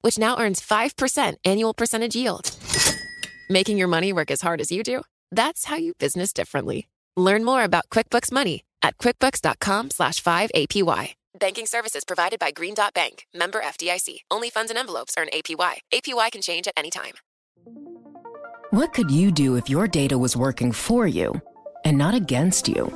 which now earns 5% annual percentage yield. Making your money work as hard as you do? That's how you business differently. Learn more about QuickBooks Money at quickbooks.com slash 5APY. Banking services provided by Green Dot Bank, member FDIC. Only funds and envelopes earn APY. APY can change at any time. What could you do if your data was working for you and not against you?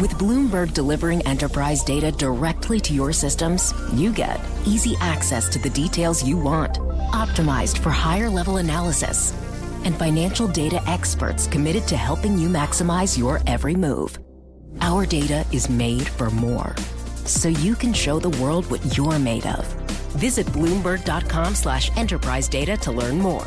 With Bloomberg delivering enterprise data directly to your systems, you get easy access to the details you want, optimized for higher level analysis, and financial data experts committed to helping you maximize your every move. Our data is made for more, so you can show the world what you're made of. Visit Bloomberg.com slash enterprise data to learn more.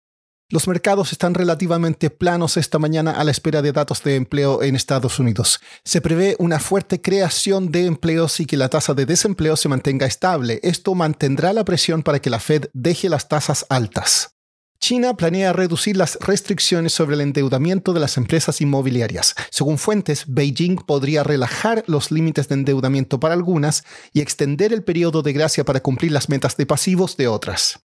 Los mercados están relativamente planos esta mañana a la espera de datos de empleo en Estados Unidos. Se prevé una fuerte creación de empleos y que la tasa de desempleo se mantenga estable. Esto mantendrá la presión para que la Fed deje las tasas altas. China planea reducir las restricciones sobre el endeudamiento de las empresas inmobiliarias. Según fuentes, Beijing podría relajar los límites de endeudamiento para algunas y extender el periodo de gracia para cumplir las metas de pasivos de otras.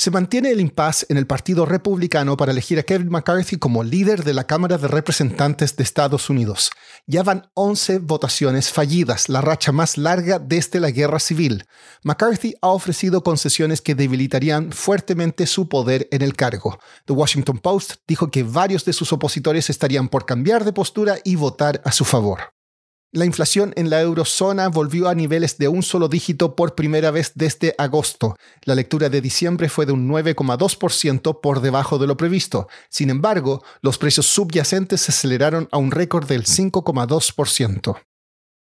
Se mantiene el impasse en el Partido Republicano para elegir a Kevin McCarthy como líder de la Cámara de Representantes de Estados Unidos. Ya van 11 votaciones fallidas, la racha más larga desde la Guerra Civil. McCarthy ha ofrecido concesiones que debilitarían fuertemente su poder en el cargo. The Washington Post dijo que varios de sus opositores estarían por cambiar de postura y votar a su favor. La inflación en la eurozona volvió a niveles de un solo dígito por primera vez desde agosto. La lectura de diciembre fue de un 9,2% por debajo de lo previsto. Sin embargo, los precios subyacentes se aceleraron a un récord del 5,2%.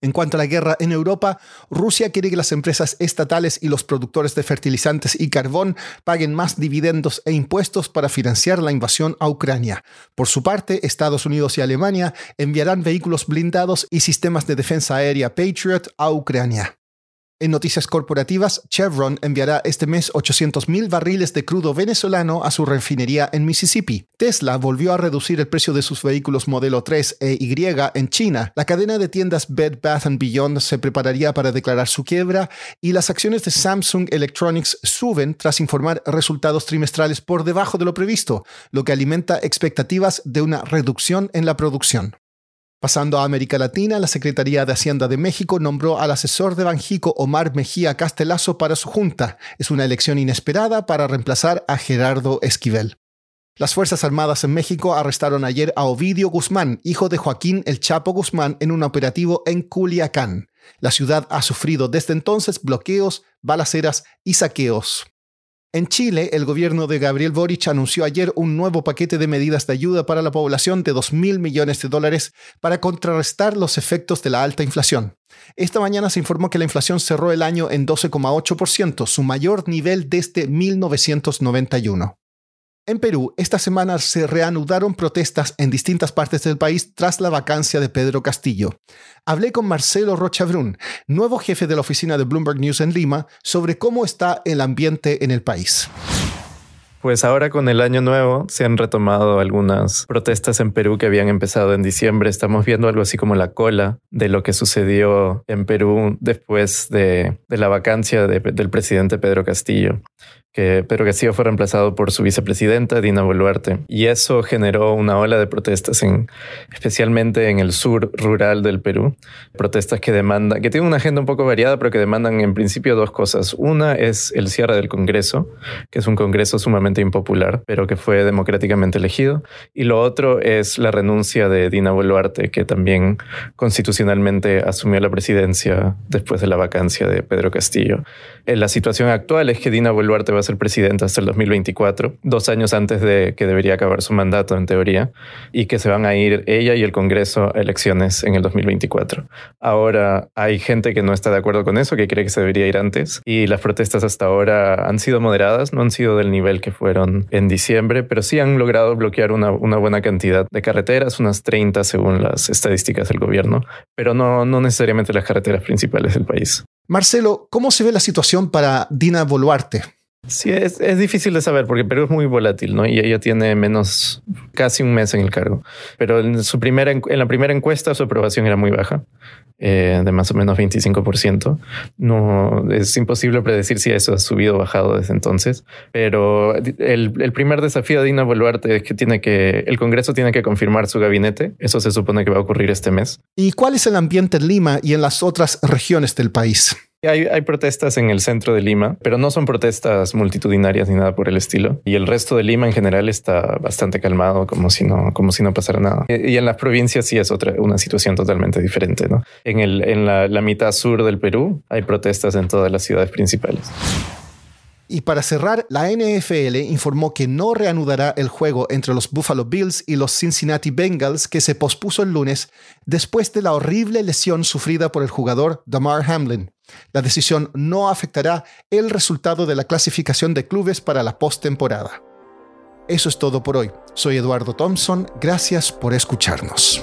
En cuanto a la guerra en Europa, Rusia quiere que las empresas estatales y los productores de fertilizantes y carbón paguen más dividendos e impuestos para financiar la invasión a Ucrania. Por su parte, Estados Unidos y Alemania enviarán vehículos blindados y sistemas de defensa aérea Patriot a Ucrania. En noticias corporativas, Chevron enviará este mes 800.000 barriles de crudo venezolano a su refinería en Mississippi. Tesla volvió a reducir el precio de sus vehículos modelo 3 e Y en China. La cadena de tiendas Bed Bath Beyond se prepararía para declarar su quiebra y las acciones de Samsung Electronics suben tras informar resultados trimestrales por debajo de lo previsto, lo que alimenta expectativas de una reducción en la producción. Pasando a América Latina, la Secretaría de Hacienda de México nombró al asesor de Banjico Omar Mejía Castelazo para su junta. Es una elección inesperada para reemplazar a Gerardo Esquivel. Las Fuerzas Armadas en México arrestaron ayer a Ovidio Guzmán, hijo de Joaquín El Chapo Guzmán, en un operativo en Culiacán. La ciudad ha sufrido desde entonces bloqueos, balaceras y saqueos. En Chile, el gobierno de Gabriel Boric anunció ayer un nuevo paquete de medidas de ayuda para la población de 2.000 millones de dólares para contrarrestar los efectos de la alta inflación. Esta mañana se informó que la inflación cerró el año en 12,8%, su mayor nivel desde 1991. En Perú, esta semana se reanudaron protestas en distintas partes del país tras la vacancia de Pedro Castillo. Hablé con Marcelo Rochabrún, nuevo jefe de la oficina de Bloomberg News en Lima, sobre cómo está el ambiente en el país. Pues ahora con el año nuevo se han retomado algunas protestas en Perú que habían empezado en diciembre. Estamos viendo algo así como la cola de lo que sucedió en Perú después de, la vacancia del presidente Pedro Castillo que Pedro Castillo fue reemplazado por su vicepresidenta Dina Boluarte y eso generó una ola de protestas en, especialmente en el sur rural del Perú, protestas que demandan, que tienen una agenda un poco variada, pero que demandan en principio dos cosas. Una es el cierre del Congreso, que es un Congreso sumamente sumamente impopular, pero que fue democráticamente elegido. Y lo otro es la renuncia de Dina Boluarte, que también constitucionalmente asumió la presidencia después de la vacancia de Pedro Castillo. Eh, la situación actual es que Dina Boluarte va a ser presidenta hasta el 2024, dos años antes de que debería acabar su mandato en teoría, y que se van a ir ella y el Congreso a elecciones en el 2024. Ahora hay gente que no está de acuerdo con eso, que cree que se debería ir antes, y las protestas hasta ahora han sido moderadas, no han sido del nivel que fueron en diciembre, pero sí han logrado bloquear una, buena cantidad de carreteras, unas 30 según las estadísticas del gobierno, pero no, no necesariamente las carreteras principales del país. Marcelo, ¿cómo se ve la situación para Dina Boluarte? Sí, es, es, difícil de saber porque Perú es muy volátil, ¿no? Y ella tiene menos, casi un mes en el cargo. Pero en, su primera, en la primera encuesta su aprobación era muy baja, eh, de más o menos 25%. No, es imposible predecir si eso ha subido o bajado desde entonces. Pero el, el primer desafío de Dina Boluarte es que tiene que, el Congreso tiene que confirmar su gabinete. Eso se supone que va a ocurrir este mes. ¿Y cuál es el ambiente en Lima y en las otras regiones del país? Hay, hay, protestas en el centro de Lima, pero no son protestas multitudinarias ni nada por el estilo. Y el resto de Lima en general está bastante calmado, como si no, como si no pasara nada. Y en las provincias sí es otra, una situación totalmente diferente. ¿no? En, el, en la, la mitad sur del Perú hay protestas en todas las ciudades principales. Y para cerrar, la NFL informó que no reanudará el juego entre los Buffalo Bills y los Cincinnati Bengals que se pospuso el lunes después de la horrible lesión sufrida por el jugador Damar Hamlin. La decisión no afectará el resultado de la clasificación de clubes para la postemporada. Eso es todo por hoy. Soy Eduardo Thompson. Gracias por escucharnos.